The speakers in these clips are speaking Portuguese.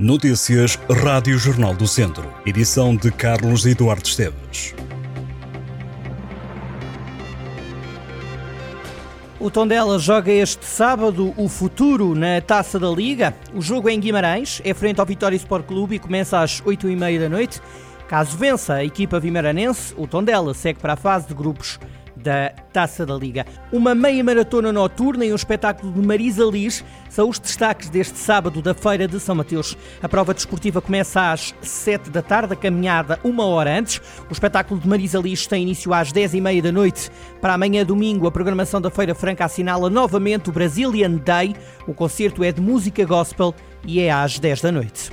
Notícias Rádio Jornal do Centro. Edição de Carlos Eduardo Esteves. O Tondela joga este sábado o futuro na Taça da Liga. O jogo é em Guimarães, é frente ao Vitória Sport Clube e começa às 8h30 da noite. Caso vença a equipa vimaranense, o Tondela segue para a fase de grupos da Taça da Liga. Uma meia maratona noturna e um espetáculo de Marisa Liz são os destaques deste sábado da Feira de São Mateus. A prova desportiva começa às 7 da tarde, a caminhada uma hora antes. O espetáculo de Marisa Liz tem início às 10 e meia da noite. Para amanhã, domingo, a programação da Feira Franca assinala novamente o Brazilian Day. O concerto é de música gospel e é às 10 da noite.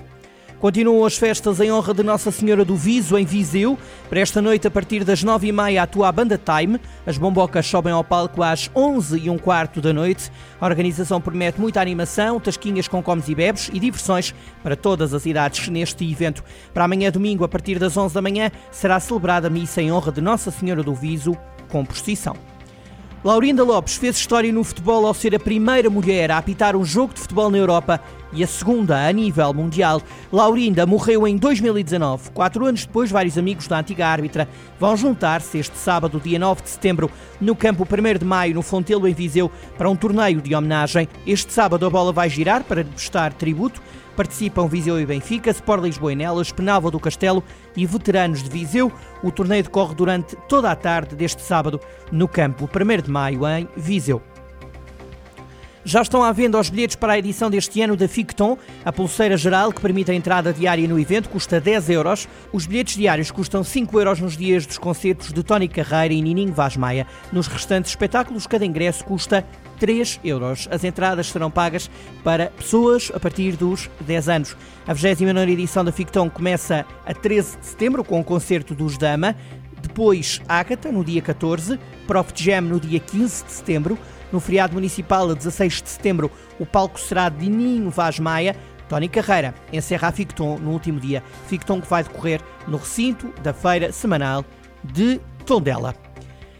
Continuam as festas em honra de Nossa Senhora do Viso, em Viseu. Para esta noite, a partir das nove e meia, atua a Banda Time. As bombocas sobem ao palco às onze e um quarto da noite. A organização promete muita animação, tasquinhas com comes e bebes e diversões para todas as idades neste evento. Para amanhã, domingo, a partir das onze da manhã, será celebrada a missa em honra de Nossa Senhora do Viso, com procissão. Laurinda Lopes fez história no futebol ao ser a primeira mulher a apitar um jogo de futebol na Europa e a segunda a nível mundial. Laurinda morreu em 2019. Quatro anos depois, vários amigos da antiga árbitra vão juntar-se este sábado, dia 9 de setembro, no campo 1 de maio, no Fontelo, em Viseu, para um torneio de homenagem. Este sábado a bola vai girar para prestar tributo Participam Viseu e Benfica, Sport Lisboa e Nelas, Penalva do Castelo e veteranos de Viseu. O torneio decorre durante toda a tarde deste sábado no campo 1 de maio em Viseu. Já estão à venda os bilhetes para a edição deste ano da Ficton. A pulseira geral, que permite a entrada diária no evento, custa 10 euros. Os bilhetes diários custam 5 euros nos dias dos concertos de Tony Carreira e Nininho Vaz Maia. Nos restantes espetáculos, cada ingresso custa 3 euros. As entradas serão pagas para pessoas a partir dos 10 anos. A 29 edição da Ficton começa a 13 de setembro com o concerto dos Dama. Depois, Ágata, no dia 14, Prof Jam no dia 15 de setembro. No feriado municipal, a 16 de setembro, o palco será de Ninho Vaz Maia. Tony Carreira encerra a Ficton no último dia. Ficton que vai decorrer no recinto da feira semanal de Tondela.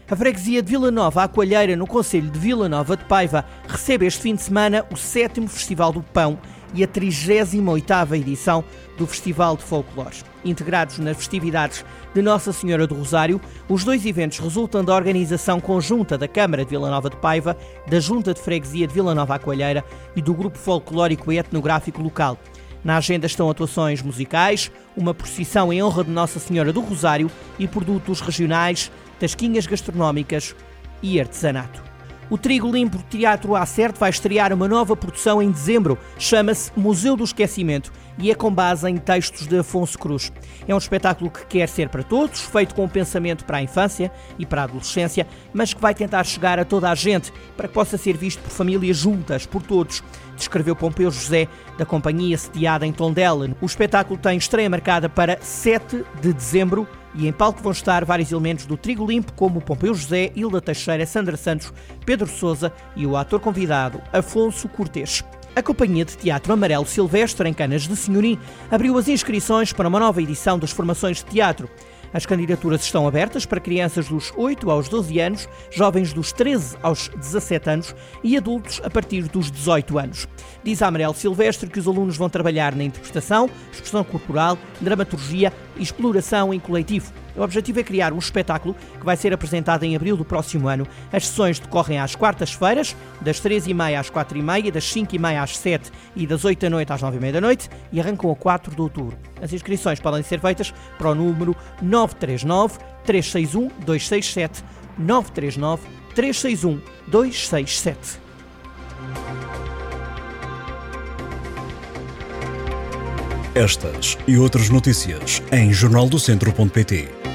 A freguesia de Vila Nova, a Coalheira, no Conselho de Vila Nova de Paiva, recebe este fim de semana o 7 Festival do Pão e a 38ª edição do Festival de Folclore. Integrados nas festividades de Nossa Senhora do Rosário, os dois eventos resultam da organização conjunta da Câmara de Vila Nova de Paiva, da Junta de Freguesia de Vila Nova à Coalheira e do Grupo Folclórico e Etnográfico Local. Na agenda estão atuações musicais, uma procissão em honra de Nossa Senhora do Rosário e produtos regionais, tasquinhas gastronómicas e artesanato. O Trigo Limpo Teatro Acerte vai estrear uma nova produção em dezembro. Chama-se Museu do Esquecimento e é com base em textos de Afonso Cruz. É um espetáculo que quer ser para todos, feito com um pensamento para a infância e para a adolescência, mas que vai tentar chegar a toda a gente para que possa ser visto por famílias juntas, por todos descreveu Pompeu José, da companhia sediada em Tondela. O espetáculo tem estreia marcada para 7 de dezembro e em palco vão estar vários elementos do Trigo Limpo, como Pompeu José, Hilda Teixeira, Sandra Santos, Pedro Souza e o ator convidado Afonso Cortes. A Companhia de Teatro Amarelo Silvestre, em Canas de Senhorim, abriu as inscrições para uma nova edição das formações de teatro. As candidaturas estão abertas para crianças dos 8 aos 12 anos, jovens dos 13 aos 17 anos e adultos a partir dos 18 anos. Diz a Amarelo Silvestre que os alunos vão trabalhar na interpretação, expressão corporal, dramaturgia e exploração em coletivo. O objetivo é criar um espetáculo que vai ser apresentado em abril do próximo ano. As sessões decorrem às quartas-feiras, das 3h30 às 4h30, das 5h30 às 7 e das 8 da noite às 9h30 da noite e arrancam a 4 de outubro. As inscrições podem ser feitas para o número 939 361 267 939 361 267. Estas e outras notícias em jornaldocentro.pt.